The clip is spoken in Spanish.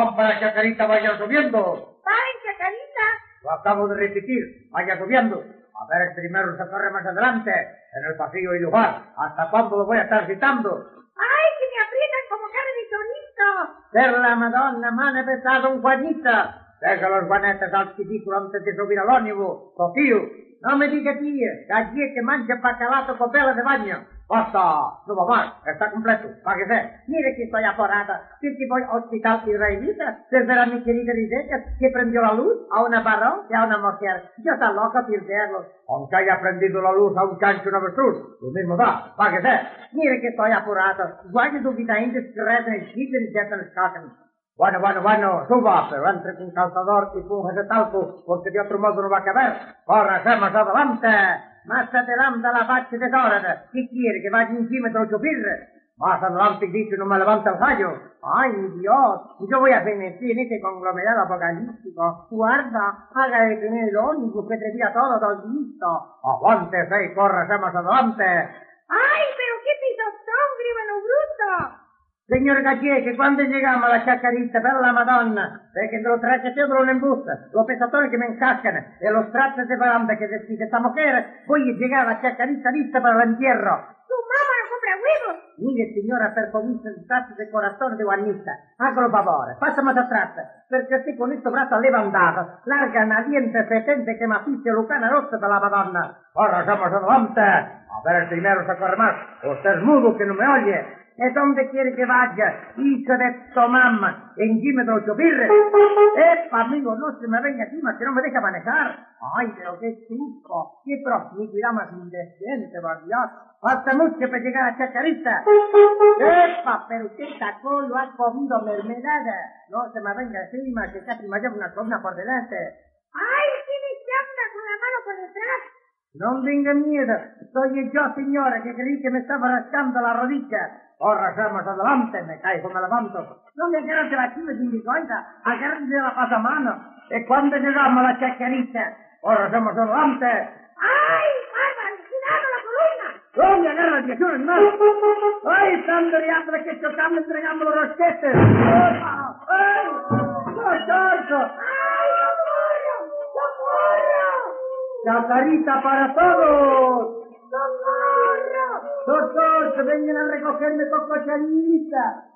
Vamos para Chacarita, vaya subiendo. ¡Paren, Chacarita! Lo acabo de repetir, vaya subiendo. A ver, el primero se corre más adelante, en el pasillo y lugar. ¿Hasta cuándo lo voy a estar citando? ¡Ay, que me aprietan como carne de chorizo! Ser la Madonna, mane pesado un Juanita. Deja los guanetes al ridículo antes de subir al ónibus, Sofío. No me diga tía, allí que mancha pacalato con vela de baño. ¡Basta! No va más, está completo, páguese. Mire que estoy aforada, que si voy al hospital israelita, se verá mi querida Rebecca que prendió la luz a una varón y a una mujer. Yo está loca por verlos. Aunque haya prendido la luz a un cancho una avestruz, lo mismo da, páguese. Mire que estoy apurada, guarde su vida indiscreta y chile y los cacan. Bueno, bueno, bueno, suba, pero entre con calzador y punjas de talco, porque de otro modo no va a caber. Corra, más adelante. Más adelante la faccia de Dorada. ¿Qué quiere, que vaya encima de los chupirres? Más adelante dice no me levanta el gallo. ¡Ay, Dios! Yo voy a fenecir en este conglomerado apocalíptico. Guarda, haga detener el ónibus que traía todo todo listo. Aguántese y córrase más adelante. ¡Ay, pero qué pisotón, gríbano bruto! Señor Gagliè, que cuando llegamos a la chacarita per la Madonna, ve que lo trae todo en embusta, los pesatori que me encascan y los trastes de baranda que decide esta mujer, voy a llegar a la chacarita lista para el entierro. ¡Tu mamá no compra huevos! Mire, signora, per cominciare il tratto del corazón de Juanita, hágalo favore, pásame atrás, perché así con questo braccio levantato, larga una diente fetente que me asiste Lucana Rossa per la Madonna. Ahora somos adelante. A ver, el primero se corre más. Usted es mudo que no me. ¿Y dónde quiere que vaya? Hijo de tu mamá, encima de chupirres. Epa, amigo, no se me venga encima, que no me deja manejar. Ay, pero qué susto, qué promiscuidad más indecente, por Dios. Falta mucho para llegar a Chacarita. Epa, pero usted sacó, lo ha comido mermelada. No se me venga encima, que casi me lleva una columna por delante. ¡Ay, tiene que anda con la mano por detrás! No tenga miedo, soy yo, señora, que creí que me estaba rascando la rodilla. Ahora más adelante, me caigo, me levanto. No me agarrate la chiva de mi coita, agárrate la pasamano. Y cuando llegamos a la chacarita, ahora más adelante. ¡Ay, bárbaro, cuidado la columna! ¿Dónde agarra el no hermano? ¡Ay, están de que chocamos entregando los rosquetes! ¡Ay! ¡Chacarita para todos! ¡Socorro! ¡Socorro! ¡Vengan a recogerme con cocharita!